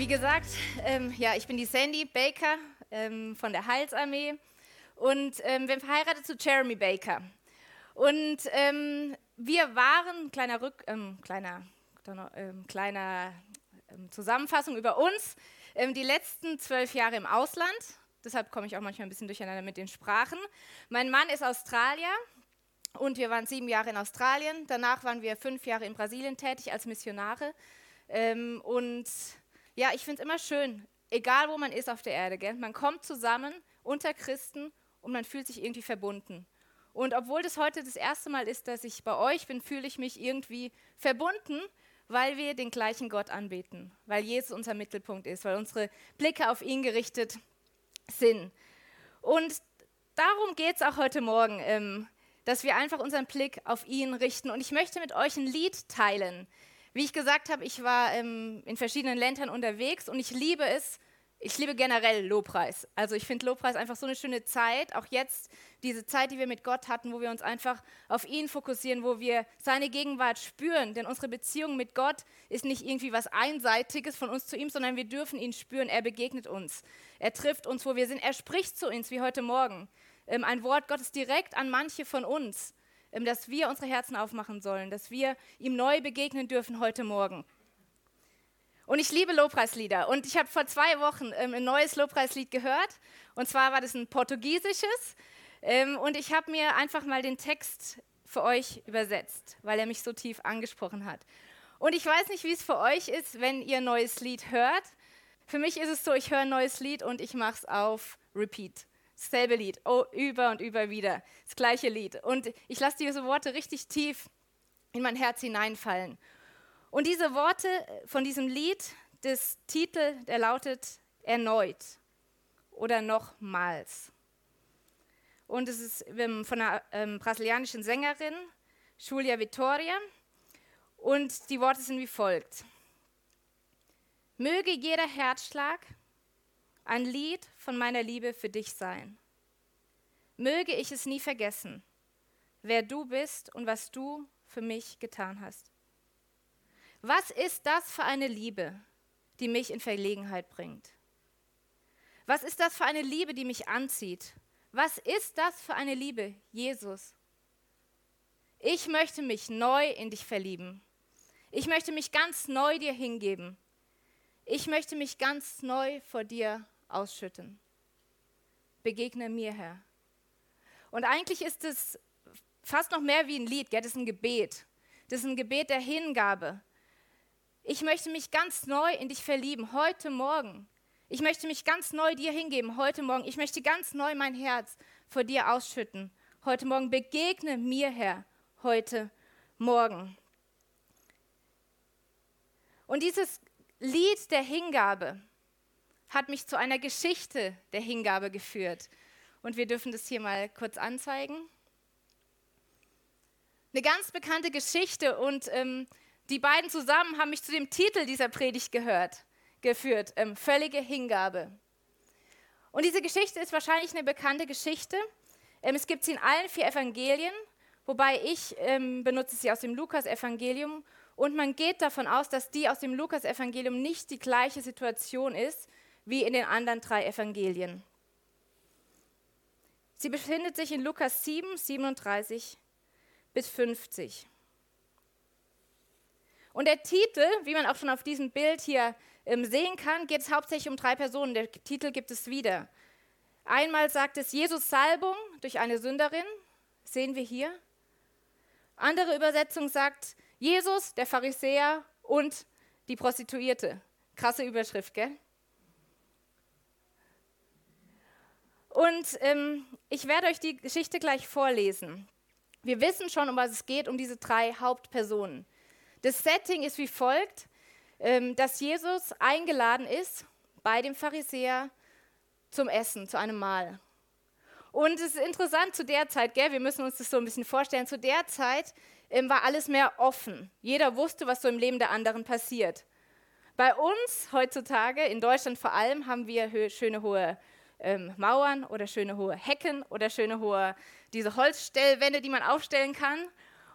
Wie gesagt, ähm, ja, ich bin die Sandy Baker ähm, von der Heilsarmee und ähm, bin verheiratet zu Jeremy Baker. Und ähm, wir waren, kleiner, Rück, ähm, kleiner, ähm, kleiner Zusammenfassung über uns, die letzten zwölf Jahre im Ausland. Deshalb komme ich auch manchmal ein bisschen durcheinander mit den Sprachen. Mein Mann ist Australier und wir waren sieben Jahre in Australien. Danach waren wir fünf Jahre in Brasilien tätig als Missionare. und ja, ich finde es immer schön, egal wo man ist auf der Erde, gell? man kommt zusammen unter Christen und man fühlt sich irgendwie verbunden. Und obwohl das heute das erste Mal ist, dass ich bei euch bin, fühle ich mich irgendwie verbunden, weil wir den gleichen Gott anbeten, weil Jesus unser Mittelpunkt ist, weil unsere Blicke auf ihn gerichtet sind. Und darum geht es auch heute Morgen, ähm, dass wir einfach unseren Blick auf ihn richten. Und ich möchte mit euch ein Lied teilen, wie ich gesagt habe, ich war ähm, in verschiedenen Ländern unterwegs und ich liebe es, ich liebe generell Lobpreis. Also ich finde Lobpreis einfach so eine schöne Zeit, auch jetzt diese Zeit, die wir mit Gott hatten, wo wir uns einfach auf ihn fokussieren, wo wir seine Gegenwart spüren. Denn unsere Beziehung mit Gott ist nicht irgendwie was Einseitiges von uns zu ihm, sondern wir dürfen ihn spüren. Er begegnet uns. Er trifft uns, wo wir sind. Er spricht zu uns, wie heute Morgen. Ähm, ein Wort Gottes direkt an manche von uns. Ähm, dass wir unsere Herzen aufmachen sollen, dass wir ihm neu begegnen dürfen heute Morgen. Und ich liebe Lobpreislieder. Und ich habe vor zwei Wochen ähm, ein neues Lobpreislied gehört. Und zwar war das ein portugiesisches. Ähm, und ich habe mir einfach mal den Text für euch übersetzt, weil er mich so tief angesprochen hat. Und ich weiß nicht, wie es für euch ist, wenn ihr ein neues Lied hört. Für mich ist es so, ich höre ein neues Lied und ich mache es auf Repeat. Dasselbe Lied, oh, über und über wieder, das gleiche Lied. Und ich lasse diese Worte richtig tief in mein Herz hineinfallen. Und diese Worte von diesem Lied, das Titel, der lautet erneut oder nochmals. Und es ist von einer ähm, brasilianischen Sängerin, Julia Vittoria. Und die Worte sind wie folgt. Möge jeder Herzschlag ein Lied von meiner Liebe für dich sein. Möge ich es nie vergessen, wer du bist und was du für mich getan hast. Was ist das für eine Liebe, die mich in Verlegenheit bringt? Was ist das für eine Liebe, die mich anzieht? Was ist das für eine Liebe, Jesus? Ich möchte mich neu in dich verlieben. Ich möchte mich ganz neu dir hingeben. Ich möchte mich ganz neu vor dir ausschütten. Begegne mir, Herr. Und eigentlich ist es fast noch mehr wie ein Lied, gell? das ist ein Gebet. Das ist ein Gebet der Hingabe. Ich möchte mich ganz neu in dich verlieben, heute Morgen. Ich möchte mich ganz neu dir hingeben, heute Morgen. Ich möchte ganz neu mein Herz vor dir ausschütten, heute Morgen. Begegne mir, Herr, heute Morgen. Und dieses Lied der Hingabe, hat mich zu einer Geschichte der Hingabe geführt. Und wir dürfen das hier mal kurz anzeigen. Eine ganz bekannte Geschichte und ähm, die beiden zusammen haben mich zu dem Titel dieser Predigt gehört, geführt, ähm, völlige Hingabe. Und diese Geschichte ist wahrscheinlich eine bekannte Geschichte. Ähm, es gibt sie in allen vier Evangelien, wobei ich ähm, benutze sie aus dem Lukas-Evangelium. Und man geht davon aus, dass die aus dem Lukas-Evangelium nicht die gleiche Situation ist, wie in den anderen drei Evangelien. Sie befindet sich in Lukas 7, 37 bis 50. Und der Titel, wie man auch schon auf diesem Bild hier ähm, sehen kann, geht es hauptsächlich um drei Personen. Der Titel gibt es wieder. Einmal sagt es Jesus Salbung durch eine Sünderin, sehen wir hier. Andere Übersetzung sagt Jesus, der Pharisäer und die Prostituierte. Krasse Überschrift, gell? Und ähm, ich werde euch die Geschichte gleich vorlesen. Wir wissen schon, um was es geht, um diese drei Hauptpersonen. Das Setting ist wie folgt. ähm, dass Jesus eingeladen ist bei dem Pharisäer zum Essen, zu einem Mahl. Und es ist interessant zu der Zeit, gell, wir müssen uns das so ein bisschen vorstellen, zu der Zeit ähm, war alles mehr offen. Jeder wusste, was so im Leben der anderen passiert. Bei uns heutzutage, in Deutschland vor allem, haben wir schöne hohe ähm, Mauern oder schöne hohe Hecken oder schöne hohe, diese Holzstellwände, die man aufstellen kann.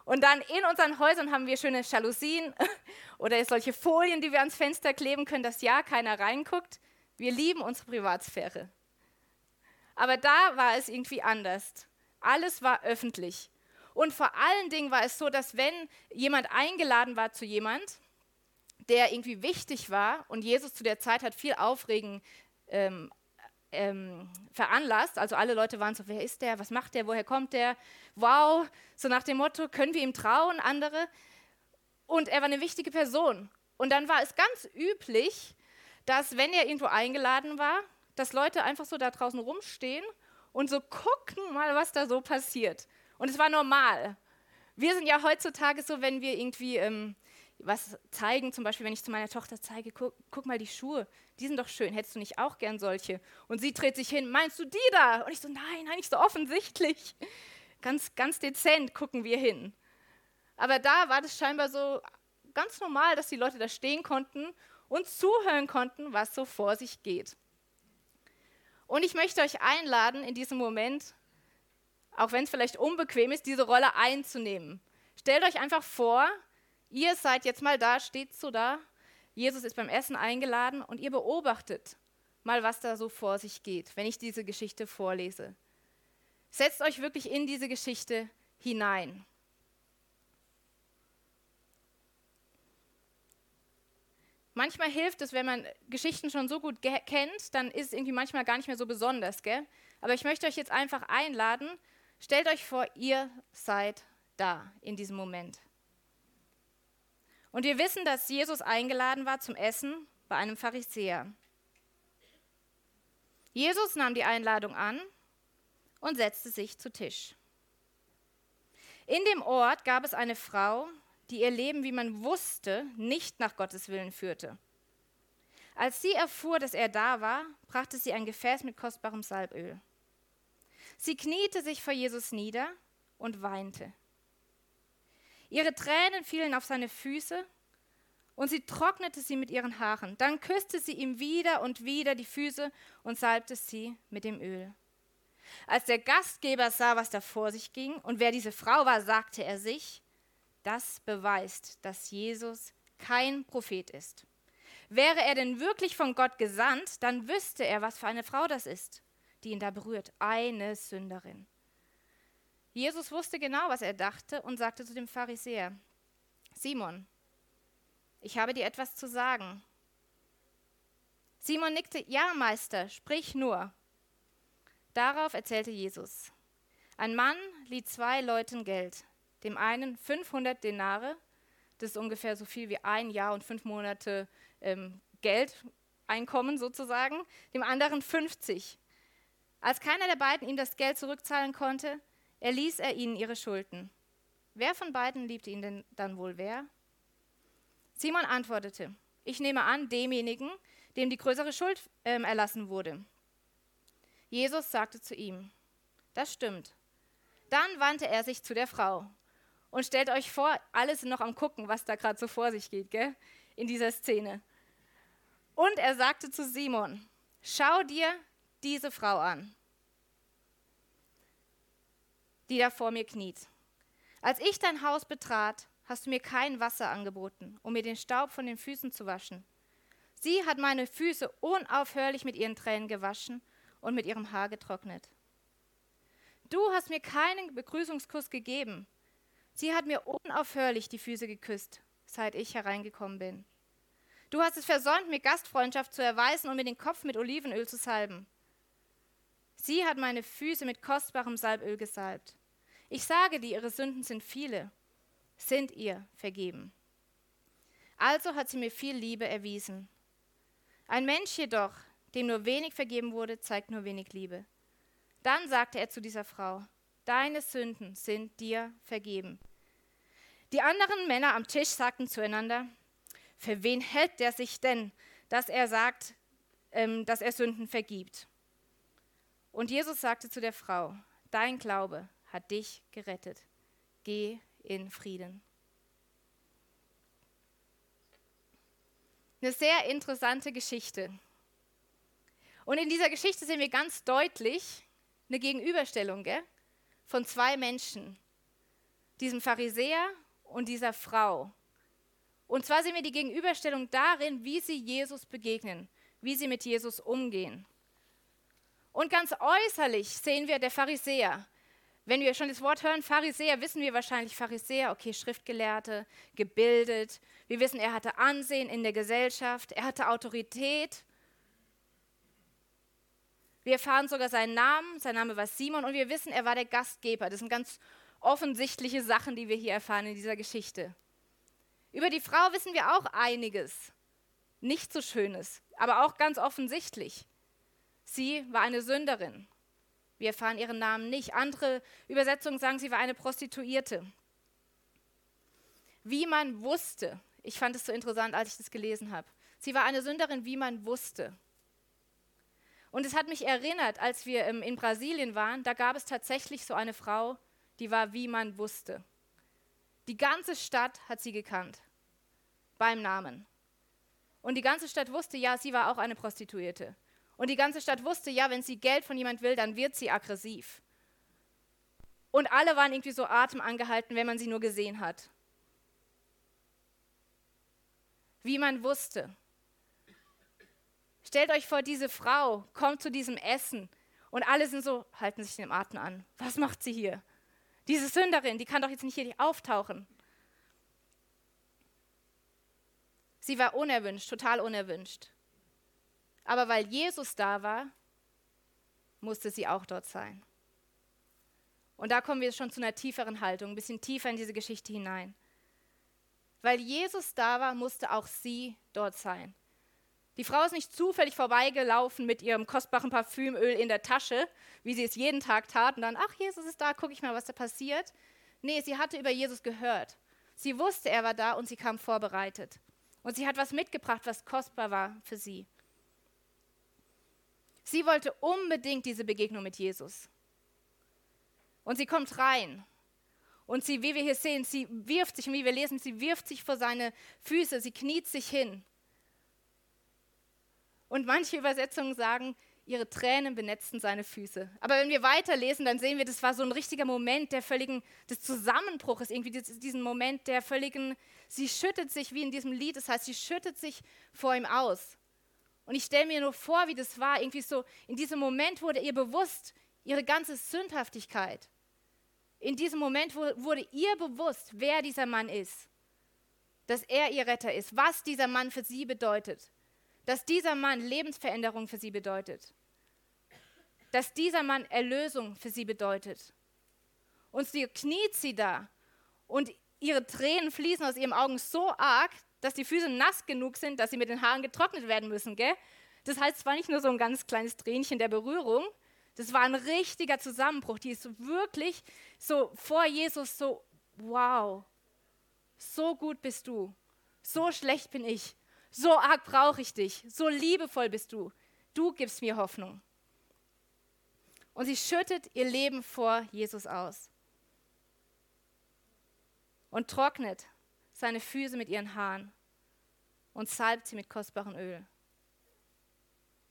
Und dann in unseren Häusern haben wir schöne Jalousien oder solche Folien, die wir ans Fenster kleben können, dass ja keiner reinguckt. Wir lieben unsere Privatsphäre. Aber da war es irgendwie anders. Alles war öffentlich. Und vor allen Dingen war es so, dass wenn jemand eingeladen war zu jemand, der irgendwie wichtig war, und Jesus zu der Zeit hat viel Aufregen ähm, ähm, veranlasst, also alle Leute waren so, wer ist der, was macht der, woher kommt der, wow, so nach dem Motto, können wir ihm trauen, andere. Und er war eine wichtige Person. Und dann war es ganz üblich, dass wenn er irgendwo eingeladen war, dass Leute einfach so da draußen rumstehen und so gucken mal, was da so passiert. Und es war normal. Wir sind ja heutzutage so, wenn wir irgendwie ähm, was zeigen, zum Beispiel, wenn ich zu meiner Tochter zeige, guck, guck, mal die Schuhe, die sind doch schön, hättest du nicht auch gern solche? Und sie dreht sich hin, meinst du die da? Und ich so, nein, nein, nicht so offensichtlich. Ganz, ganz dezent gucken wir hin. Aber da war das scheinbar so ganz normal, dass die Leute da stehen konnten und zuhören konnten, was so vor sich geht. Und ich möchte euch einladen, in diesem Moment, auch wenn es vielleicht unbequem ist, diese Rolle einzunehmen. Stellt euch einfach vor, ihr seid jetzt mal da, steht so da, Jesus ist beim Essen eingeladen und ihr beobachtet mal, was da so vor sich geht, wenn ich diese Geschichte vorlese. Setzt euch wirklich in diese Geschichte hinein. Manchmal hilft es, wenn man Geschichten schon so gut kennt, dann ist es irgendwie manchmal gar nicht mehr so besonders, gell? Aber ich möchte euch jetzt einfach einladen, stellt euch vor, ihr seid da in diesem Moment. Und wir wissen, dass Jesus eingeladen war zum Essen bei einem Pharisäer. Jesus nahm die Einladung an und setzte sich zu Tisch. In dem Ort gab es eine Frau, die ihr Leben, wie man wusste, nicht nach Gottes Willen führte. Als sie erfuhr, dass er da war, brachte sie ein Gefäß mit kostbarem Salböl. Sie kniete sich vor Jesus nieder und weinte. Ihre Tränen fielen auf seine Füße und sie trocknete sie mit ihren Haaren. Dann küsste sie ihm wieder und wieder die Füße und salbte sie mit dem Öl. Als der Gastgeber sah, was da vor sich ging und wer diese Frau war, sagte er sich, das beweist, dass Jesus kein Prophet ist. Wäre er denn wirklich von Gott gesandt, dann wüsste er, was für eine Frau das ist, die ihn da berührt, eine Sünderin. Jesus wusste genau, was er dachte und sagte zu dem Pharisäer, Simon, ich habe dir etwas zu sagen. Simon nickte, ja, Meister, sprich nur. Darauf erzählte Jesus, ein Mann lieh zwei Leuten Geld, dem einen 500 Denare, das ist ungefähr so viel wie ein Jahr und fünf Monate ähm, Geldeinkommen sozusagen, dem anderen 50. Als keiner der beiden ihm das Geld zurückzahlen konnte, erließ er ihnen ihre Schulden. Wer von beiden liebte ihn denn dann wohl wer? Simon antwortete, ich nehme an, demjenigen, dem die größere Schuld ähm, erlassen wurde. Jesus sagte zu ihm, das stimmt. Dann wandte er sich zu der Frau und stellt euch vor, alle sind noch am Gucken, was da gerade so vor sich geht, gell? in dieser Szene. Und er sagte zu Simon, schau dir diese Frau an, die da vor mir kniet. Als ich dein Haus betrat, hast du mir kein Wasser angeboten, um mir den Staub von den Füßen zu waschen. Sie hat meine Füße unaufhörlich mit ihren Tränen gewaschen und mit ihrem Haar getrocknet. Du hast mir keinen Begrüßungskuss gegeben, Sie hat mir unaufhörlich die Füße geküsst, seit ich hereingekommen bin. Du hast es versäumt, mir Gastfreundschaft zu erweisen und mir den Kopf mit Olivenöl zu salben. Sie hat meine Füße mit kostbarem Salböl gesalbt. Ich sage dir, ihre Sünden sind viele, sind ihr vergeben. Also hat sie mir viel Liebe erwiesen. Ein Mensch jedoch, dem nur wenig vergeben wurde, zeigt nur wenig Liebe. Dann sagte er zu dieser Frau, deine Sünden sind dir vergeben. Die anderen Männer am Tisch sagten zueinander, für wen hält der sich denn, dass er sagt, ähm, dass er Sünden vergibt? Und Jesus sagte zu der Frau, dein Glaube hat dich gerettet. Geh in Frieden. Eine sehr interessante Geschichte. Und in dieser Geschichte sehen wir ganz deutlich eine Gegenüberstellung gell? von zwei Menschen, diesem Pharisäer und dieser Frau. Und zwar sehen wir die Gegenüberstellung darin, wie sie Jesus begegnen, wie sie mit Jesus umgehen. Und ganz äußerlich sehen wir der Pharisäer. Wenn wir schon das Wort hören, Pharisäer, wissen wir wahrscheinlich Pharisäer, okay, Schriftgelehrte, gebildet. Wir wissen, er hatte Ansehen in der Gesellschaft, er hatte Autorität. Wir erfahren sogar seinen Namen, sein Name war Simon und wir wissen, er war der Gastgeber. Das sind ganz offensichtliche Sachen, die wir hier erfahren in dieser Geschichte. Über die Frau wissen wir auch einiges, nicht so schönes, aber auch ganz offensichtlich. Sie war eine Sünderin. Wir erfahren ihren Namen nicht. Andere Übersetzungen sagen, sie war eine Prostituierte. Wie man wusste, ich fand es so interessant, als ich das gelesen habe. Sie war eine Sünderin, wie man wusste. Und es hat mich erinnert, als wir ähm, in Brasilien waren, da gab es tatsächlich so eine Frau, die war, wie man wusste. Die ganze Stadt hat sie gekannt, beim Namen. Und die ganze Stadt wusste, ja, sie war auch eine Prostituierte. Und die ganze Stadt wusste, ja, wenn sie Geld von jemand will, dann wird sie aggressiv. Und alle waren irgendwie so Atem angehalten, wenn man sie nur gesehen hat. Wie man wusste. Stellt euch vor, diese Frau kommt zu diesem Essen und alle sind so, halten sich den Atem an. Was macht sie hier? Diese Sünderin, die kann doch jetzt nicht hier auftauchen. Sie war unerwünscht, total unerwünscht. Aber weil Jesus da war, musste sie auch dort sein. Und da kommen wir schon zu einer tieferen Haltung, ein bisschen tiefer in diese Geschichte hinein. Weil Jesus da war, musste auch sie dort sein. Die Frau ist nicht zufällig vorbeigelaufen mit ihrem kostbaren Parfümöl in der Tasche, wie sie es jeden Tag tat, und dann, ach, Jesus ist da, gucke ich mal, was da passiert. Nee, sie hatte über Jesus gehört. Sie wusste, er war da und sie kam vorbereitet. Und sie hat was mitgebracht, was kostbar war für sie. Sie wollte unbedingt diese Begegnung mit Jesus. Und sie kommt rein. Und sie, wie wir hier sehen, sie wirft sich, wie wir lesen, sie wirft sich vor seine Füße, sie kniet sich hin. Und manche Übersetzungen sagen, ihre Tränen benetzten seine Füße. Aber wenn wir weiterlesen, dann sehen wir, das war so ein richtiger Moment der völligen, des Zusammenbruches, irgendwie diesen Moment der völligen, sie schüttet sich wie in diesem Lied, das heißt, sie schüttet sich vor ihm aus. Und ich stelle mir nur vor, wie das war, irgendwie so, in diesem Moment wurde ihr bewusst, ihre ganze Sündhaftigkeit. In diesem Moment wurde ihr bewusst, wer dieser Mann ist, dass er ihr Retter ist, was dieser Mann für sie bedeutet dass dieser Mann Lebensveränderung für sie bedeutet. Dass dieser Mann Erlösung für sie bedeutet. Und sie kniet sie da und ihre Tränen fließen aus ihren Augen so arg, dass die Füße nass genug sind, dass sie mit den Haaren getrocknet werden müssen. Gell? Das heißt, es war nicht nur so ein ganz kleines Tränchen der Berührung, das war ein richtiger Zusammenbruch. Die ist wirklich so vor Jesus so, wow, so gut bist du, so schlecht bin ich. So arg brauche ich dich. So liebevoll bist du. Du gibst mir Hoffnung. Und sie schüttet ihr Leben vor Jesus aus und trocknet seine Füße mit ihren Haaren und salbt sie mit kostbarem Öl.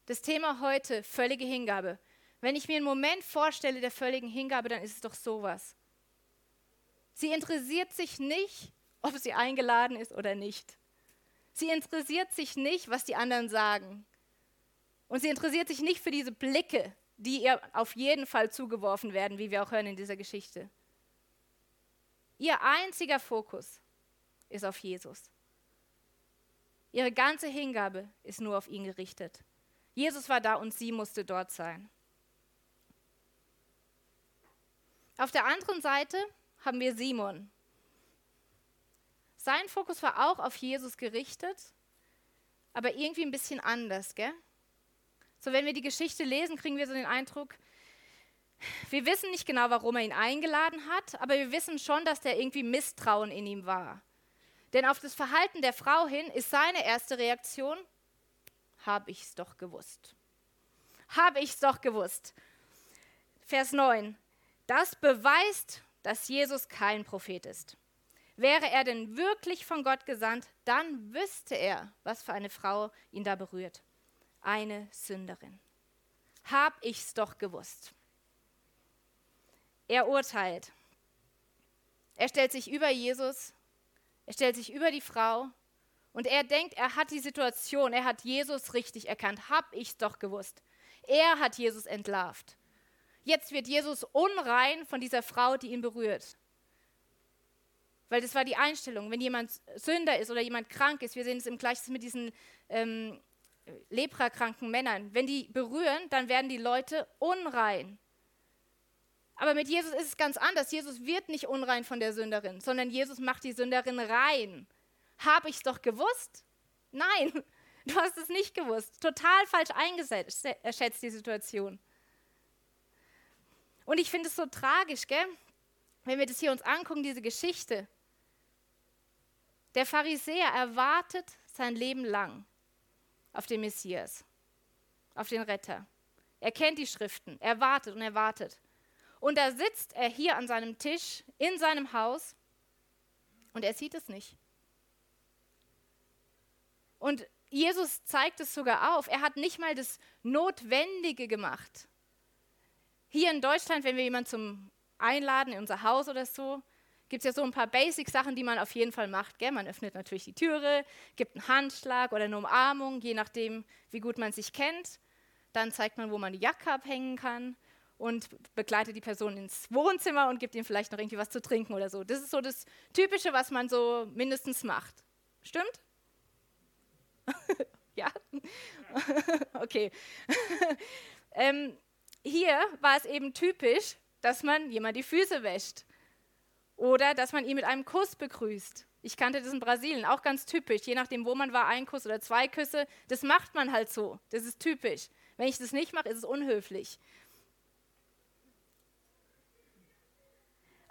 Das Thema heute, völlige Hingabe. Wenn ich mir einen Moment vorstelle der völligen Hingabe, dann ist es doch sowas. Sie interessiert sich nicht, ob sie eingeladen ist oder nicht. Sie interessiert sich nicht, was die anderen sagen. Und sie interessiert sich nicht für diese Blicke, die ihr auf jeden Fall zugeworfen werden, wie wir auch hören in dieser Geschichte. Ihr einziger Fokus ist auf Jesus. Ihre ganze Hingabe ist nur auf ihn gerichtet. Jesus war da und sie musste dort sein. Auf der anderen Seite haben wir Simon. Sein Fokus war auch auf Jesus gerichtet, aber irgendwie ein bisschen anders, gell? So, wenn wir die Geschichte lesen, kriegen wir so den Eindruck, wir wissen nicht genau, warum er ihn eingeladen hat, aber wir wissen schon, dass da irgendwie Misstrauen in ihm war. Denn auf das Verhalten der Frau hin ist seine erste Reaktion, habe ich es doch gewusst. Habe ich es doch gewusst. Vers 9. Das beweist, dass Jesus kein Prophet ist. Wäre er denn wirklich von Gott gesandt, dann wüsste er, was für eine Frau ihn da berührt. Eine Sünderin. Hab ich's doch gewusst. Er urteilt. Er stellt sich über Jesus, er stellt sich über die Frau und er denkt, er hat die Situation, er hat Jesus richtig erkannt. Hab ich's doch gewusst. Er hat Jesus entlarvt. Jetzt wird Jesus unrein von dieser Frau, die ihn berührt. Weil das war die Einstellung. Wenn jemand Sünder ist oder jemand krank ist, wir sehen es im Gleichnis mit diesen ähm, leprakranken Männern, wenn die berühren, dann werden die Leute unrein. Aber mit Jesus ist es ganz anders. Jesus wird nicht unrein von der Sünderin, sondern Jesus macht die Sünderin rein. Habe ich es doch gewusst? Nein, du hast es nicht gewusst. Total falsch eingeschätzt die Situation. Und ich finde es so tragisch, gell? wenn wir das hier uns angucken, diese Geschichte. Der Pharisäer erwartet sein Leben lang auf den Messias, auf den Retter. Er kennt die Schriften, er wartet und er wartet. Und da sitzt er hier an seinem Tisch in seinem Haus und er sieht es nicht. Und Jesus zeigt es sogar auf. Er hat nicht mal das Notwendige gemacht. Hier in Deutschland, wenn wir jemanden zum Einladen in unser Haus oder so, gibt es ja so ein paar Basic-Sachen, die man auf jeden Fall macht. Gell? Man öffnet natürlich die Türe, gibt einen Handschlag oder eine Umarmung, je nachdem, wie gut man sich kennt. Dann zeigt man, wo man die Jacke abhängen kann und begleitet die Person ins Wohnzimmer und gibt ihm vielleicht noch irgendwie was zu trinken oder so. Das ist so das Typische, was man so mindestens macht. Stimmt? ja? okay. ähm, hier war es eben typisch, dass man jemand die Füße wäscht oder dass man ihn mit einem Kuss begrüßt. Ich kannte das in Brasilien, auch ganz typisch. Je nachdem, wo man war, ein Kuss oder zwei Küsse. Das macht man halt so. Das ist typisch. Wenn ich das nicht mache, ist es unhöflich.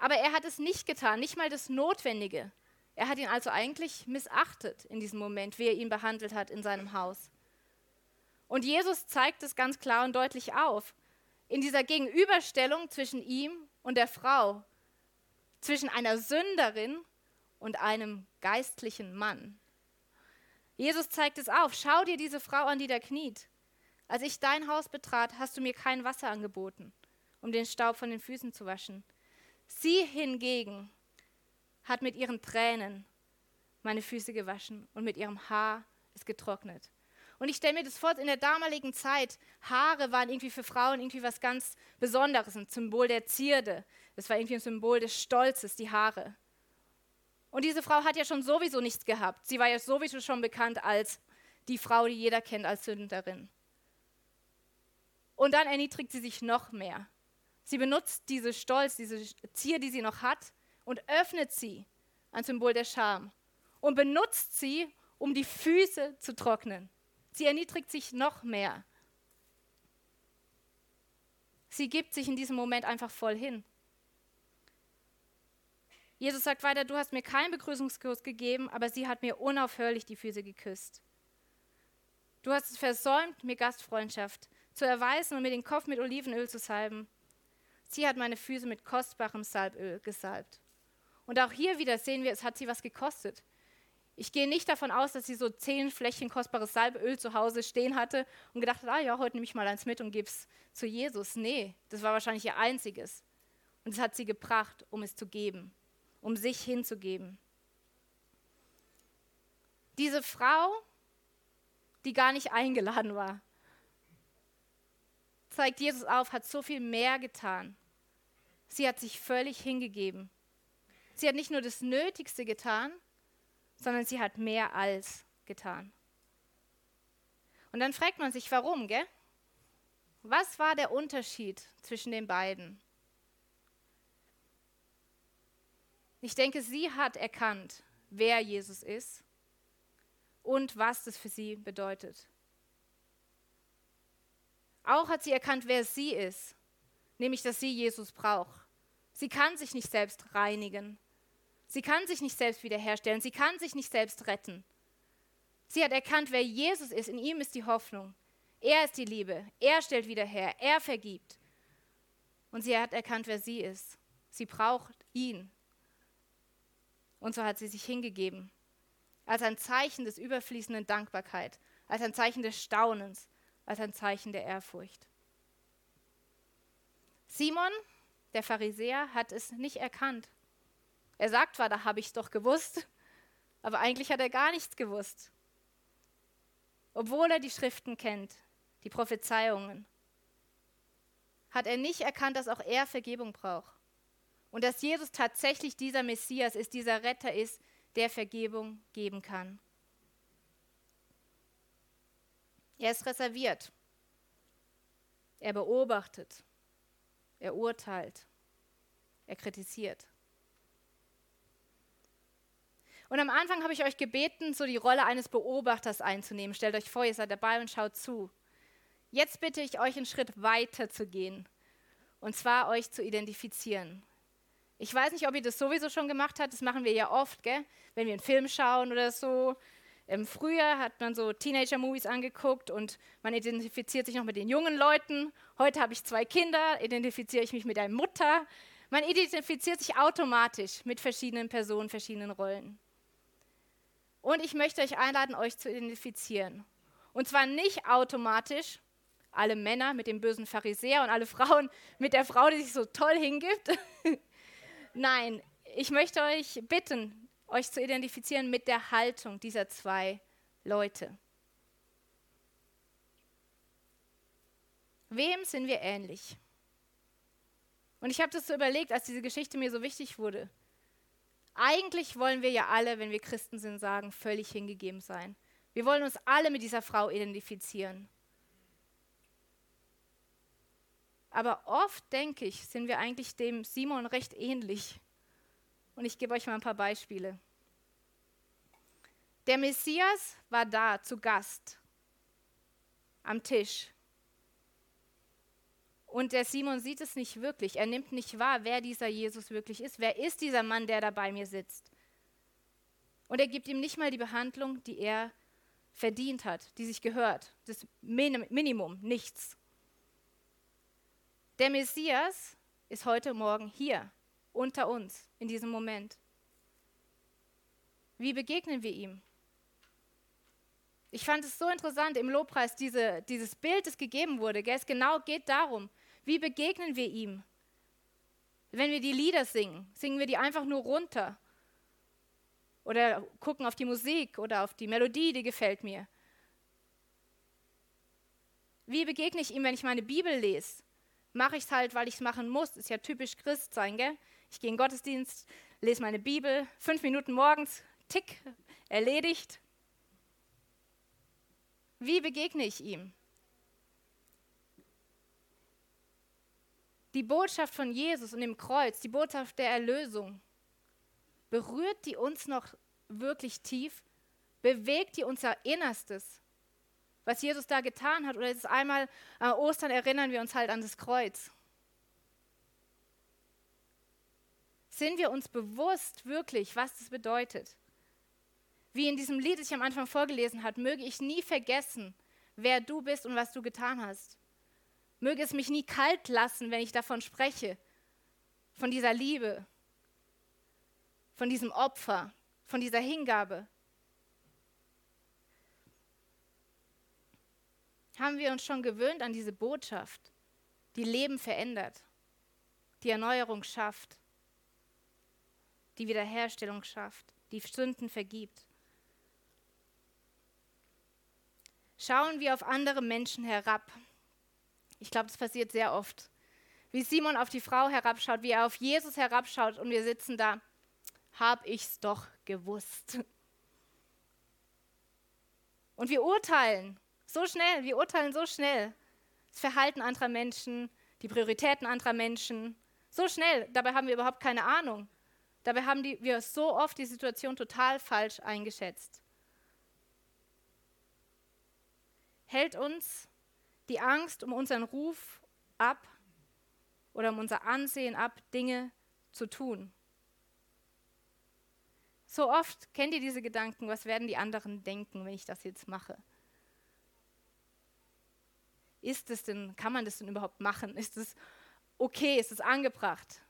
Aber er hat es nicht getan, nicht mal das Notwendige. Er hat ihn also eigentlich missachtet in diesem Moment, wie er ihn behandelt hat in seinem Haus. Und Jesus zeigt es ganz klar und deutlich auf. In dieser Gegenüberstellung zwischen ihm und der Frau, zwischen einer Sünderin und einem geistlichen Mann. Jesus zeigt es auf. Schau dir diese Frau an, die da kniet. Als ich dein Haus betrat, hast du mir kein Wasser angeboten, um den Staub von den Füßen zu waschen. Sie hingegen hat mit ihren Tränen meine Füße gewaschen und mit ihrem Haar es getrocknet. Und ich stelle mir das vor, in der damaligen Zeit, Haare waren irgendwie für Frauen irgendwie was ganz Besonderes, ein Symbol der Zierde. Das war irgendwie ein Symbol des Stolzes, die Haare. Und diese Frau hat ja schon sowieso nichts gehabt. Sie war ja sowieso schon bekannt als die Frau, die jeder kennt als Sünderin. Und dann erniedrigt sie sich noch mehr. Sie benutzt diese Stolz, diese Zier, die sie noch hat, und öffnet sie, ein Symbol der Scham, und benutzt sie, um die Füße zu trocknen. Sie erniedrigt sich noch mehr. Sie gibt sich in diesem Moment einfach voll hin. Jesus sagt weiter, du hast mir keinen Begrüßungskurs gegeben, aber sie hat mir unaufhörlich die Füße geküsst. Du hast es versäumt, mir Gastfreundschaft zu erweisen und mir den Kopf mit Olivenöl zu salben. Sie hat meine Füße mit kostbarem Salböl gesalbt. Und auch hier wieder sehen wir, es hat sie was gekostet. Ich gehe nicht davon aus, dass sie so zehn Fläschchen kostbares Salböl zu Hause stehen hatte und gedacht hat, ah ja, heute nehme ich mal eins mit und gebe es zu Jesus. Nee, das war wahrscheinlich ihr einziges. Und es hat sie gebracht, um es zu geben um sich hinzugeben. Diese Frau, die gar nicht eingeladen war, zeigt Jesus auf, hat so viel mehr getan. Sie hat sich völlig hingegeben. Sie hat nicht nur das Nötigste getan, sondern sie hat mehr als getan. Und dann fragt man sich, warum, gell? Was war der Unterschied zwischen den beiden? Ich denke, sie hat erkannt, wer Jesus ist und was das für sie bedeutet. Auch hat sie erkannt, wer sie ist, nämlich dass sie Jesus braucht. Sie kann sich nicht selbst reinigen. Sie kann sich nicht selbst wiederherstellen, sie kann sich nicht selbst retten. Sie hat erkannt, wer Jesus ist, in ihm ist die Hoffnung. Er ist die Liebe, er stellt wieder her, er vergibt. Und sie hat erkannt, wer sie ist. Sie braucht ihn. Und so hat sie sich hingegeben, als ein Zeichen des überfließenden Dankbarkeit, als ein Zeichen des Staunens, als ein Zeichen der Ehrfurcht. Simon, der Pharisäer, hat es nicht erkannt. Er sagt zwar, da habe ich es doch gewusst, aber eigentlich hat er gar nichts gewusst. Obwohl er die Schriften kennt, die Prophezeiungen, hat er nicht erkannt, dass auch er Vergebung braucht. Und dass Jesus tatsächlich dieser Messias ist, dieser Retter ist, der Vergebung geben kann. Er ist reserviert. Er beobachtet. Er urteilt. Er kritisiert. Und am Anfang habe ich euch gebeten, so die Rolle eines Beobachters einzunehmen. Stellt euch vor, ihr seid dabei und schaut zu. Jetzt bitte ich euch, einen Schritt weiter zu gehen. Und zwar euch zu identifizieren. Ich weiß nicht, ob ihr das sowieso schon gemacht habt. Das machen wir ja oft, gell? wenn wir einen Film schauen oder so. Im Frühjahr hat man so Teenager-Movies angeguckt und man identifiziert sich noch mit den jungen Leuten. Heute habe ich zwei Kinder, identifiziere ich mich mit der Mutter. Man identifiziert sich automatisch mit verschiedenen Personen, verschiedenen Rollen. Und ich möchte euch einladen, euch zu identifizieren. Und zwar nicht automatisch alle Männer mit dem bösen Pharisäer und alle Frauen mit der Frau, die sich so toll hingibt. Nein, ich möchte euch bitten, euch zu identifizieren mit der Haltung dieser zwei Leute. Wem sind wir ähnlich? Und ich habe das so überlegt, als diese Geschichte mir so wichtig wurde. Eigentlich wollen wir ja alle, wenn wir Christen sind, sagen, völlig hingegeben sein. Wir wollen uns alle mit dieser Frau identifizieren. Aber oft, denke ich, sind wir eigentlich dem Simon recht ähnlich. Und ich gebe euch mal ein paar Beispiele. Der Messias war da zu Gast am Tisch. Und der Simon sieht es nicht wirklich. Er nimmt nicht wahr, wer dieser Jesus wirklich ist. Wer ist dieser Mann, der da bei mir sitzt? Und er gibt ihm nicht mal die Behandlung, die er verdient hat, die sich gehört. Das Minimum, nichts. Der Messias ist heute Morgen hier, unter uns, in diesem Moment. Wie begegnen wir ihm? Ich fand es so interessant im Lobpreis, diese, dieses Bild, das gegeben wurde. Gell? Es genau geht darum, wie begegnen wir ihm? Wenn wir die Lieder singen, singen wir die einfach nur runter. Oder gucken auf die Musik oder auf die Melodie, die gefällt mir. Wie begegne ich ihm, wenn ich meine Bibel lese? mache ich es halt, weil ich es machen muss. Ist ja typisch Christ sein, gell? Ich gehe in den Gottesdienst, lese meine Bibel, fünf Minuten morgens, tick, erledigt. Wie begegne ich ihm? Die Botschaft von Jesus und dem Kreuz, die Botschaft der Erlösung, berührt die uns noch wirklich tief? Bewegt die unser Innerstes? was Jesus da getan hat. Oder jetzt einmal an äh, Ostern erinnern wir uns halt an das Kreuz. Sind wir uns bewusst wirklich, was das bedeutet? Wie in diesem Lied, das ich am Anfang vorgelesen habe, möge ich nie vergessen, wer du bist und was du getan hast. Möge es mich nie kalt lassen, wenn ich davon spreche, von dieser Liebe, von diesem Opfer, von dieser Hingabe. haben wir uns schon gewöhnt an diese Botschaft, die Leben verändert, die Erneuerung schafft, die Wiederherstellung schafft, die Sünden vergibt. Schauen wir auf andere Menschen herab. Ich glaube, das passiert sehr oft. Wie Simon auf die Frau herabschaut, wie er auf Jesus herabschaut und wir sitzen da, hab ich's doch gewusst. Und wir urteilen so schnell, wir urteilen so schnell. Das Verhalten anderer Menschen, die Prioritäten anderer Menschen. So schnell. Dabei haben wir überhaupt keine Ahnung. Dabei haben die, wir so oft die Situation total falsch eingeschätzt. Hält uns die Angst um unseren Ruf ab oder um unser Ansehen ab, Dinge zu tun? So oft kennt ihr diese Gedanken, was werden die anderen denken, wenn ich das jetzt mache? Ist es denn, kann man das denn überhaupt machen? Ist es okay? Ist es angebracht?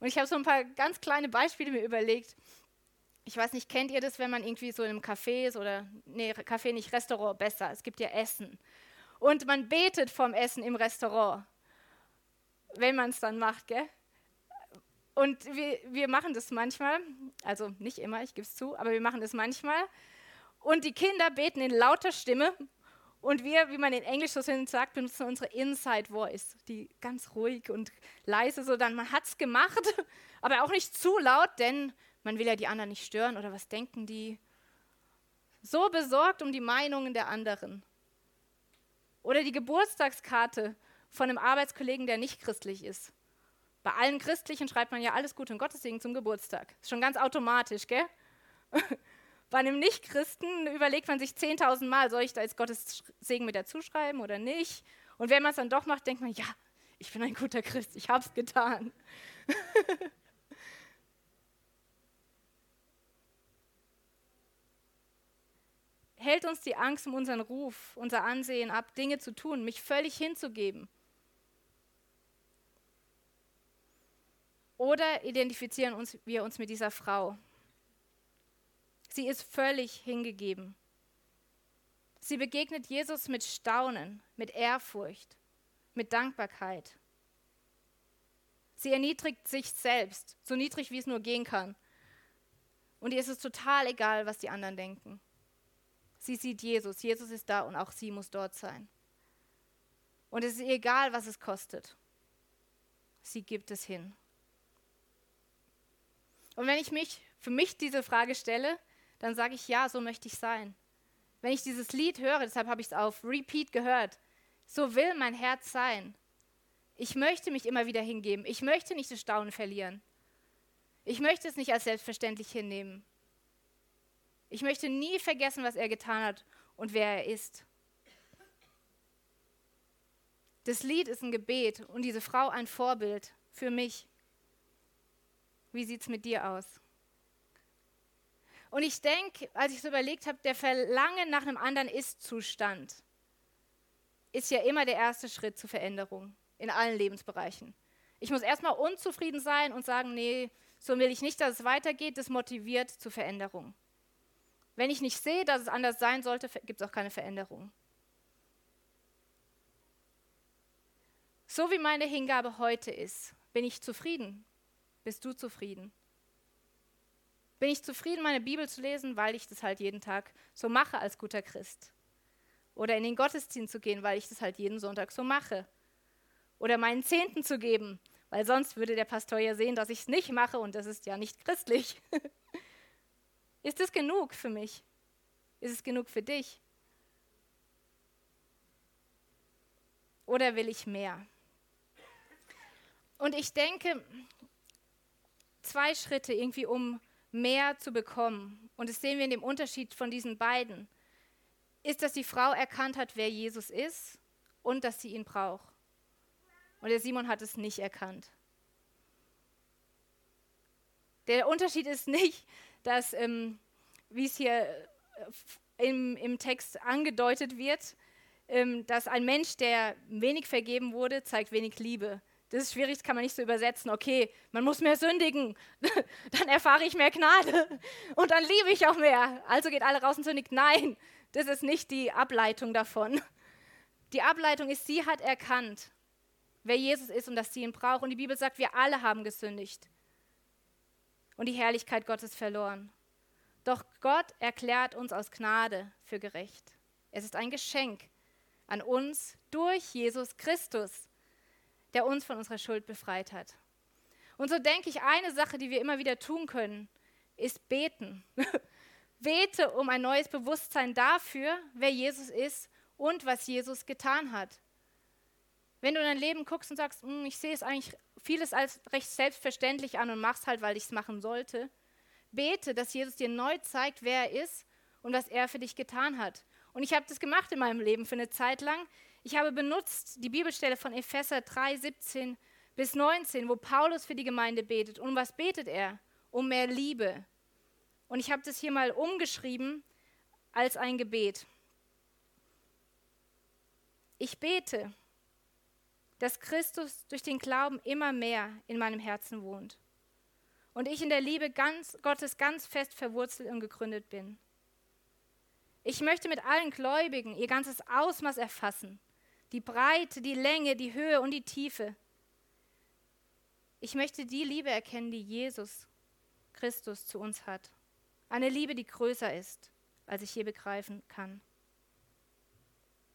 Und ich habe so ein paar ganz kleine Beispiele mir überlegt. Ich weiß nicht, kennt ihr das, wenn man irgendwie so in einem Café ist oder, nee, Café nicht, Restaurant besser. Es gibt ja Essen. Und man betet vom Essen im Restaurant, wenn man es dann macht, gell? Und wir, wir machen das manchmal, also nicht immer, ich gebe es zu, aber wir machen das manchmal. Und die Kinder beten in lauter Stimme und wir, wie man in Englisch so schön sagt, benutzen unsere Inside Voice, die ganz ruhig und leise, so dann man hat es gemacht, aber auch nicht zu laut, denn man will ja die anderen nicht stören oder was denken die. So besorgt um die Meinungen der anderen. Oder die Geburtstagskarte von einem Arbeitskollegen, der nicht christlich ist. Bei allen Christlichen schreibt man ja alles Gute und Gottes Segen zum Geburtstag. Ist schon ganz automatisch, gell? Bei einem Nichtchristen überlegt man sich 10.000 Mal, soll ich da jetzt Gottes Segen mit dazu schreiben oder nicht? Und wenn man es dann doch macht, denkt man, ja, ich bin ein guter Christ, ich habe es getan. Hält uns die Angst um unseren Ruf, unser Ansehen ab, Dinge zu tun, mich völlig hinzugeben? Oder identifizieren uns, wir uns mit dieser Frau? Sie ist völlig hingegeben. Sie begegnet Jesus mit Staunen, mit Ehrfurcht, mit Dankbarkeit. Sie erniedrigt sich selbst, so niedrig wie es nur gehen kann. Und ihr ist es total egal, was die anderen denken. Sie sieht Jesus, Jesus ist da und auch sie muss dort sein. Und es ist egal, was es kostet. Sie gibt es hin. Und wenn ich mich für mich diese Frage stelle, dann sage ich, ja, so möchte ich sein. Wenn ich dieses Lied höre, deshalb habe ich es auf Repeat gehört, so will mein Herz sein. Ich möchte mich immer wieder hingeben. Ich möchte nicht das Staunen verlieren. Ich möchte es nicht als selbstverständlich hinnehmen. Ich möchte nie vergessen, was er getan hat und wer er ist. Das Lied ist ein Gebet und diese Frau ein Vorbild für mich. Wie sieht es mit dir aus? Und ich denke, als ich so überlegt habe, der Verlangen nach einem anderen Ist-Zustand ist ja immer der erste Schritt zur Veränderung in allen Lebensbereichen. Ich muss erstmal unzufrieden sein und sagen, nee, so will ich nicht, dass es weitergeht. Das motiviert zur Veränderung. Wenn ich nicht sehe, dass es anders sein sollte, gibt es auch keine Veränderung. So wie meine Hingabe heute ist, bin ich zufrieden. Bist du zufrieden? Bin ich zufrieden, meine Bibel zu lesen, weil ich das halt jeden Tag so mache als guter Christ? Oder in den Gottesdienst zu gehen, weil ich das halt jeden Sonntag so mache? Oder meinen Zehnten zu geben, weil sonst würde der Pastor ja sehen, dass ich es nicht mache und das ist ja nicht christlich. ist es genug für mich? Ist es genug für dich? Oder will ich mehr? Und ich denke, zwei Schritte irgendwie, um mehr zu bekommen, und das sehen wir in dem Unterschied von diesen beiden, ist, dass die Frau erkannt hat, wer Jesus ist und dass sie ihn braucht. Und der Simon hat es nicht erkannt. Der Unterschied ist nicht, dass, ähm, wie es hier äh, im, im Text angedeutet wird, ähm, dass ein Mensch, der wenig vergeben wurde, zeigt wenig Liebe. Das ist schwierig, das kann man nicht so übersetzen. Okay, man muss mehr sündigen, dann erfahre ich mehr Gnade und dann liebe ich auch mehr. Also geht alle raus und sündigt. Nein, das ist nicht die Ableitung davon. Die Ableitung ist, sie hat erkannt, wer Jesus ist und dass sie ihn braucht. Und die Bibel sagt, wir alle haben gesündigt und die Herrlichkeit Gottes verloren. Doch Gott erklärt uns aus Gnade für gerecht. Es ist ein Geschenk an uns durch Jesus Christus der uns von unserer Schuld befreit hat. Und so denke ich, eine Sache, die wir immer wieder tun können, ist beten. Bete um ein neues Bewusstsein dafür, wer Jesus ist und was Jesus getan hat. Wenn du in dein Leben guckst und sagst, hm, ich sehe es eigentlich vieles als recht selbstverständlich an und mach's halt, weil ich es machen sollte, bete, dass Jesus dir neu zeigt, wer er ist und was er für dich getan hat. Und ich habe das gemacht in meinem Leben für eine Zeit lang. Ich habe benutzt die Bibelstelle von Epheser 3, 17 bis 19, wo Paulus für die Gemeinde betet. Und um was betet er? um mehr Liebe. Und ich habe das hier mal umgeschrieben als ein Gebet. Ich bete, dass Christus durch den Glauben immer mehr in meinem Herzen wohnt und ich in der Liebe ganz, Gottes ganz fest verwurzelt und gegründet bin. Ich möchte mit allen Gläubigen ihr ganzes Ausmaß erfassen, die Breite, die Länge, die Höhe und die Tiefe. Ich möchte die Liebe erkennen, die Jesus Christus zu uns hat. Eine Liebe, die größer ist, als ich je begreifen kann.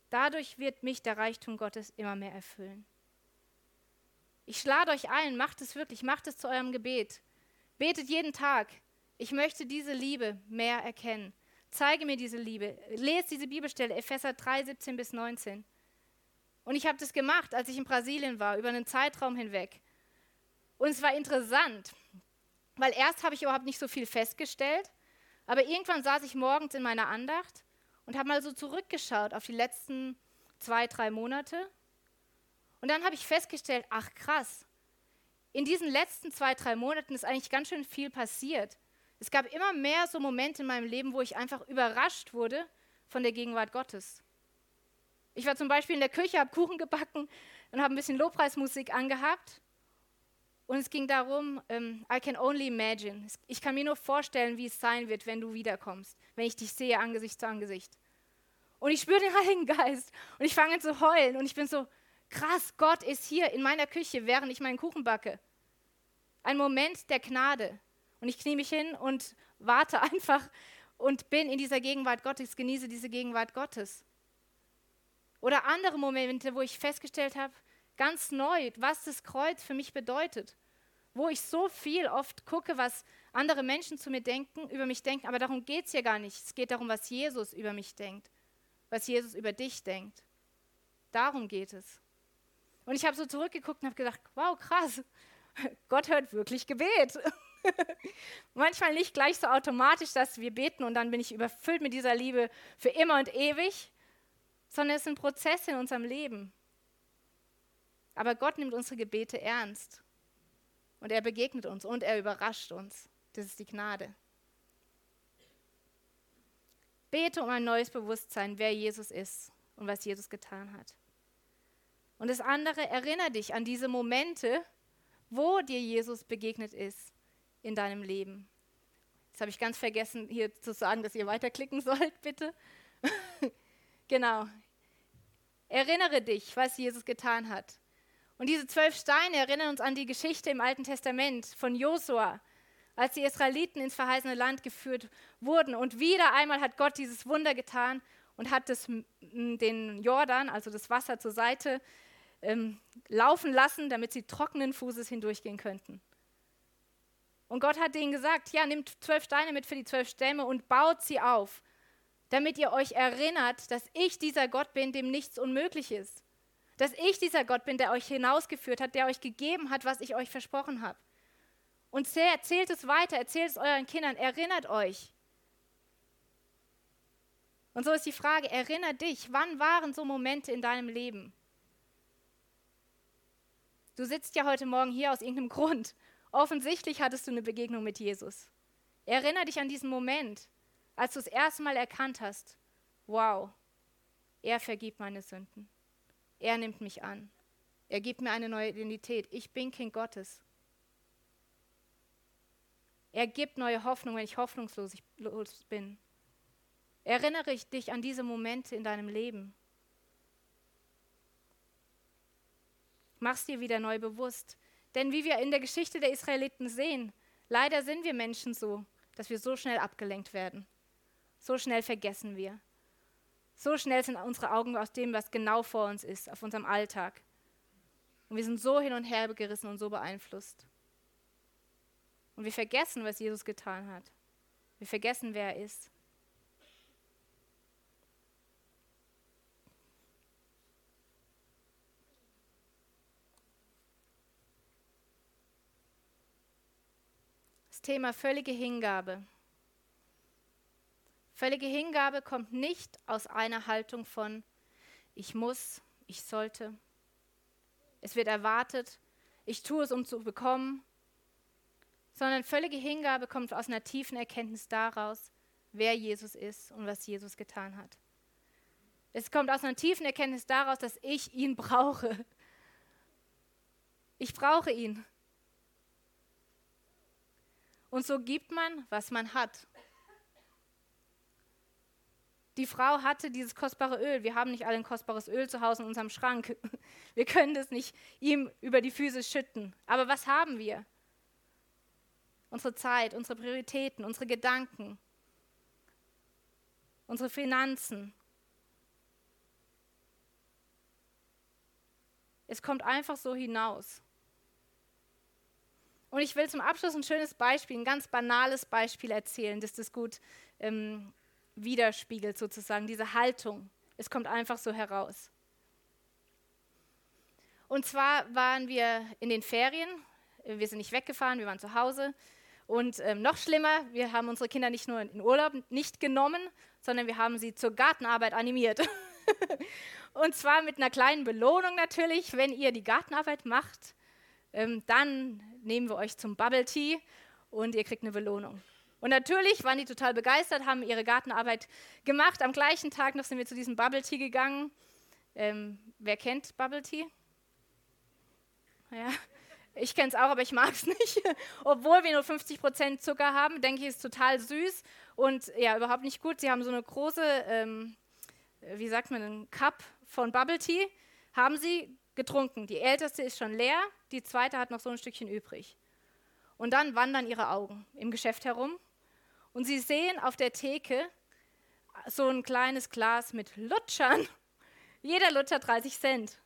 Dadurch wird mich der Reichtum Gottes immer mehr erfüllen. Ich lade euch ein, macht es wirklich, macht es zu eurem Gebet. Betet jeden Tag. Ich möchte diese Liebe mehr erkennen. Zeige mir diese Liebe. Lest diese Bibelstelle, Epheser 3, 17 bis 19. Und ich habe das gemacht, als ich in Brasilien war, über einen Zeitraum hinweg. Und es war interessant, weil erst habe ich überhaupt nicht so viel festgestellt, aber irgendwann saß ich morgens in meiner Andacht und habe mal so zurückgeschaut auf die letzten zwei, drei Monate. Und dann habe ich festgestellt, ach krass, in diesen letzten zwei, drei Monaten ist eigentlich ganz schön viel passiert. Es gab immer mehr so Momente in meinem Leben, wo ich einfach überrascht wurde von der Gegenwart Gottes. Ich war zum Beispiel in der Küche, habe Kuchen gebacken und habe ein bisschen Lobpreismusik angehabt. Und es ging darum, ähm, I can only imagine. Ich kann mir nur vorstellen, wie es sein wird, wenn du wiederkommst, wenn ich dich sehe, Angesicht zu Angesicht. Und ich spüre den Heiligen Geist und ich fange an zu heulen und ich bin so, krass, Gott ist hier in meiner Küche, während ich meinen Kuchen backe. Ein Moment der Gnade. Und ich knie mich hin und warte einfach und bin in dieser Gegenwart Gottes, genieße diese Gegenwart Gottes. Oder andere Momente, wo ich festgestellt habe, ganz neu, was das Kreuz für mich bedeutet. Wo ich so viel oft gucke, was andere Menschen zu mir denken, über mich denken, aber darum geht es hier gar nicht. Es geht darum, was Jesus über mich denkt, was Jesus über dich denkt. Darum geht es. Und ich habe so zurückgeguckt und habe gedacht, wow, krass, Gott hört wirklich Gebet. Manchmal nicht gleich so automatisch, dass wir beten und dann bin ich überfüllt mit dieser Liebe für immer und ewig, sondern es sind Prozesse in unserem Leben. Aber Gott nimmt unsere Gebete ernst und er begegnet uns und er überrascht uns. Das ist die Gnade. Bete um ein neues Bewusstsein, wer Jesus ist und was Jesus getan hat. Und das andere, erinnere dich an diese Momente, wo dir Jesus begegnet ist in deinem Leben. Jetzt habe ich ganz vergessen, hier zu sagen, dass ihr weiterklicken sollt, bitte. genau. Erinnere dich, was Jesus getan hat. Und diese zwölf Steine erinnern uns an die Geschichte im Alten Testament von Josua, als die Israeliten ins verheißene Land geführt wurden. Und wieder einmal hat Gott dieses Wunder getan und hat das, den Jordan, also das Wasser zur Seite, ähm, laufen lassen, damit sie trockenen Fußes hindurchgehen könnten. Und Gott hat denen gesagt, ja, nehmt zwölf Steine mit für die zwölf Stämme und baut sie auf, damit ihr euch erinnert, dass ich dieser Gott bin, dem nichts unmöglich ist. Dass ich dieser Gott bin, der euch hinausgeführt hat, der euch gegeben hat, was ich euch versprochen habe. Und erzählt es weiter, erzählt es euren Kindern, erinnert euch. Und so ist die Frage, erinnere dich, wann waren so Momente in deinem Leben? Du sitzt ja heute Morgen hier aus irgendeinem Grund. Offensichtlich hattest du eine Begegnung mit Jesus. Erinnere dich an diesen Moment, als du das erste Mal erkannt hast, wow, er vergibt meine Sünden. Er nimmt mich an. Er gibt mir eine neue Identität. Ich bin Kind Gottes. Er gibt neue Hoffnung, wenn ich hoffnungslos bin. Erinnere dich an diese Momente in deinem Leben. Mach's dir wieder neu bewusst. Denn wie wir in der Geschichte der Israeliten sehen, leider sind wir Menschen so, dass wir so schnell abgelenkt werden. So schnell vergessen wir. So schnell sind unsere Augen aus dem, was genau vor uns ist, auf unserem Alltag. Und wir sind so hin und her gerissen und so beeinflusst. Und wir vergessen, was Jesus getan hat. Wir vergessen, wer er ist. Thema völlige Hingabe. Völlige Hingabe kommt nicht aus einer Haltung von ich muss, ich sollte. Es wird erwartet, ich tue es, um zu bekommen. sondern völlige Hingabe kommt aus einer tiefen Erkenntnis daraus, wer Jesus ist und was Jesus getan hat. Es kommt aus einer tiefen Erkenntnis daraus, dass ich ihn brauche. Ich brauche ihn. Und so gibt man, was man hat. Die Frau hatte dieses kostbare Öl. Wir haben nicht alle ein kostbares Öl zu Hause in unserem Schrank. Wir können das nicht ihm über die Füße schütten. Aber was haben wir? Unsere Zeit, unsere Prioritäten, unsere Gedanken, unsere Finanzen. Es kommt einfach so hinaus. Und ich will zum Abschluss ein schönes Beispiel, ein ganz banales Beispiel erzählen, dass das gut ähm, widerspiegelt sozusagen, diese Haltung. Es kommt einfach so heraus. Und zwar waren wir in den Ferien, wir sind nicht weggefahren, wir waren zu Hause. Und ähm, noch schlimmer, wir haben unsere Kinder nicht nur in Urlaub nicht genommen, sondern wir haben sie zur Gartenarbeit animiert. und zwar mit einer kleinen Belohnung natürlich, wenn ihr die Gartenarbeit macht, ähm, dann nehmen wir euch zum Bubble Tea und ihr kriegt eine Belohnung. Und natürlich waren die total begeistert, haben ihre Gartenarbeit gemacht. Am gleichen Tag noch sind wir zu diesem Bubble Tea gegangen. Ähm, wer kennt Bubble Tea? Ja, ich kenne es auch, aber ich mag es nicht. Obwohl wir nur 50% Zucker haben, denke ich, ist total süß und ja, überhaupt nicht gut. Sie haben so eine große, ähm, wie sagt man, einen Cup von Bubble Tea, haben sie getrunken. Die älteste ist schon leer, die zweite hat noch so ein Stückchen übrig. Und dann wandern ihre Augen im Geschäft herum und sie sehen auf der Theke so ein kleines Glas mit Lutschern. Jeder Lutscher 30 Cent.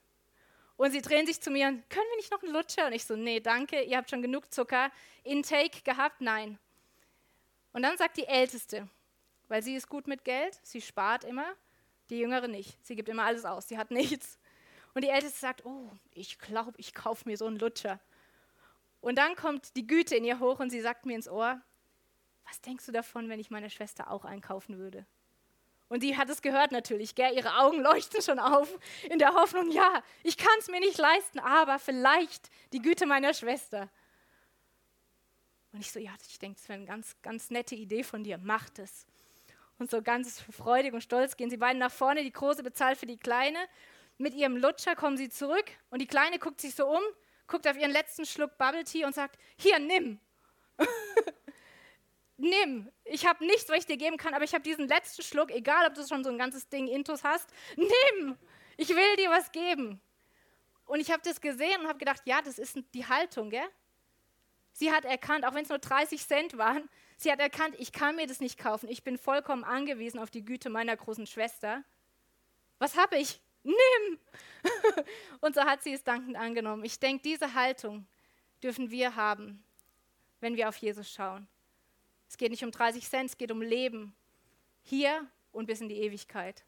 Und sie drehen sich zu mir und können wir nicht noch einen Lutscher? Und ich so, nee, danke, ihr habt schon genug Zucker. Intake gehabt? Nein. Und dann sagt die Älteste, weil sie ist gut mit Geld, sie spart immer, die Jüngere nicht. Sie gibt immer alles aus, sie hat nichts. Und die Älteste sagt, oh, ich glaube, ich kaufe mir so einen Lutscher. Und dann kommt die Güte in ihr hoch und sie sagt mir ins Ohr, was denkst du davon, wenn ich meine Schwester auch einkaufen würde? Und die hat es gehört natürlich, gell? ihre Augen leuchten schon auf in der Hoffnung, ja, ich kann es mir nicht leisten, aber vielleicht die Güte meiner Schwester. Und ich so, ja, ich denke, das wäre eine ganz, ganz nette Idee von dir, mach es. Und so ganz freudig und stolz gehen sie beide nach vorne, die Große bezahlt für die Kleine. Mit ihrem Lutscher kommen sie zurück und die Kleine guckt sich so um, guckt auf ihren letzten Schluck Bubble Tea und sagt, hier, nimm. nimm. Ich habe nichts, was ich dir geben kann, aber ich habe diesen letzten Schluck, egal ob du schon so ein ganzes Ding Intus hast, nimm. Ich will dir was geben. Und ich habe das gesehen und habe gedacht, ja, das ist die Haltung, gell? Sie hat erkannt, auch wenn es nur 30 Cent waren, sie hat erkannt, ich kann mir das nicht kaufen. Ich bin vollkommen angewiesen auf die Güte meiner großen Schwester. Was habe ich? Nimm! und so hat sie es dankend angenommen. Ich denke, diese Haltung dürfen wir haben, wenn wir auf Jesus schauen. Es geht nicht um 30 Cent, es geht um Leben. Hier und bis in die Ewigkeit.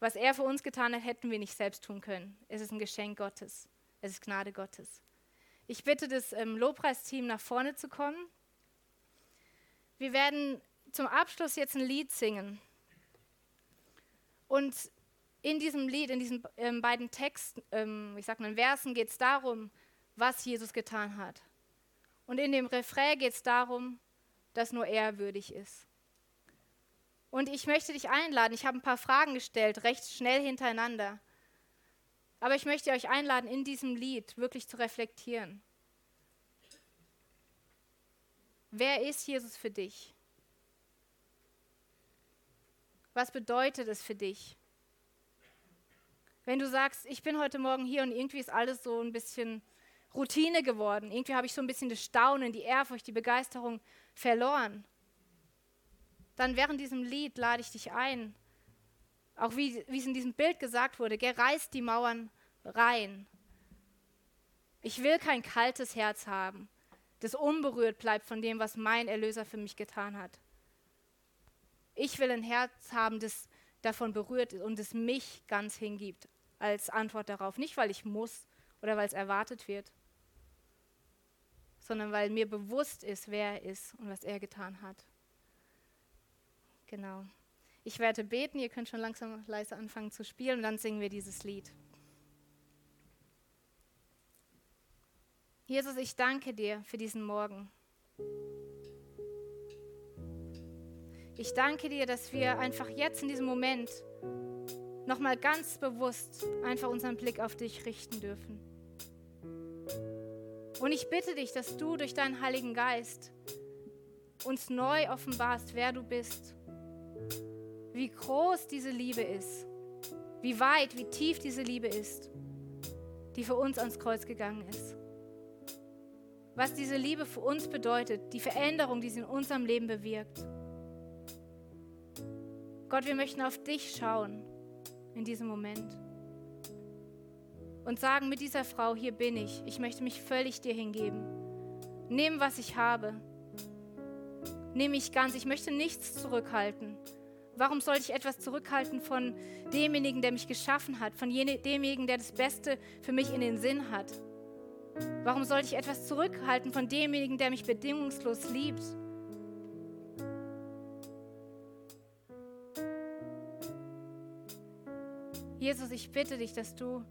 Was er für uns getan hat, hätten wir nicht selbst tun können. Es ist ein Geschenk Gottes. Es ist Gnade Gottes. Ich bitte das ähm, Lobpreisteam nach vorne zu kommen. Wir werden zum Abschluss jetzt ein Lied singen. Und in diesem Lied, in diesen ähm, beiden Texten, ähm, ich sag mal Versen, geht es darum, was Jesus getan hat. Und in dem Refrain geht es darum, dass nur er würdig ist. Und ich möchte dich einladen, ich habe ein paar Fragen gestellt, recht schnell hintereinander. Aber ich möchte euch einladen, in diesem Lied wirklich zu reflektieren. Wer ist Jesus für dich? Was bedeutet es für dich? Wenn du sagst, ich bin heute Morgen hier und irgendwie ist alles so ein bisschen Routine geworden. Irgendwie habe ich so ein bisschen das Staunen, die Ehrfurcht, die Begeisterung verloren. Dann während diesem Lied lade ich dich ein, auch wie, wie es in diesem Bild gesagt wurde, gell, die Mauern rein. Ich will kein kaltes Herz haben, das unberührt bleibt von dem, was mein Erlöser für mich getan hat. Ich will ein Herz haben, das davon berührt ist und es mich ganz hingibt als Antwort darauf. Nicht, weil ich muss oder weil es erwartet wird, sondern weil mir bewusst ist, wer er ist und was er getan hat. Genau. Ich werde beten, ihr könnt schon langsam leise anfangen zu spielen und dann singen wir dieses Lied. Jesus, ich danke dir für diesen Morgen. Ich danke dir, dass wir einfach jetzt in diesem Moment nochmal ganz bewusst einfach unseren Blick auf dich richten dürfen. Und ich bitte dich, dass du durch deinen Heiligen Geist uns neu offenbarst, wer du bist, wie groß diese Liebe ist, wie weit, wie tief diese Liebe ist, die für uns ans Kreuz gegangen ist. Was diese Liebe für uns bedeutet, die Veränderung, die sie in unserem Leben bewirkt. Gott, wir möchten auf dich schauen in diesem Moment und sagen mit dieser Frau, hier bin ich, ich möchte mich völlig dir hingeben. Nimm, was ich habe. Nimm mich ganz, ich möchte nichts zurückhalten. Warum sollte ich etwas zurückhalten von demjenigen, der mich geschaffen hat, von demjenigen, der das Beste für mich in den Sinn hat? Warum sollte ich etwas zurückhalten von demjenigen, der mich bedingungslos liebt? Jesus, ich bitte dich, dass du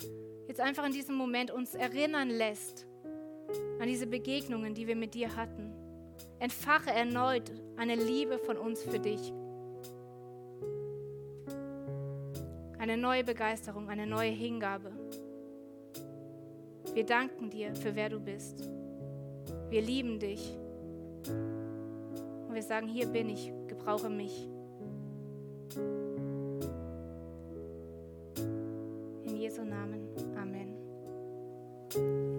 jetzt einfach in diesem Moment uns erinnern lässt an diese Begegnungen, die wir mit dir hatten. Entfache erneut eine Liebe von uns für dich. Eine neue Begeisterung, eine neue Hingabe. Wir danken dir für wer du bist. Wir lieben dich. Und wir sagen, hier bin ich, gebrauche mich. Jesu Namen. Amen.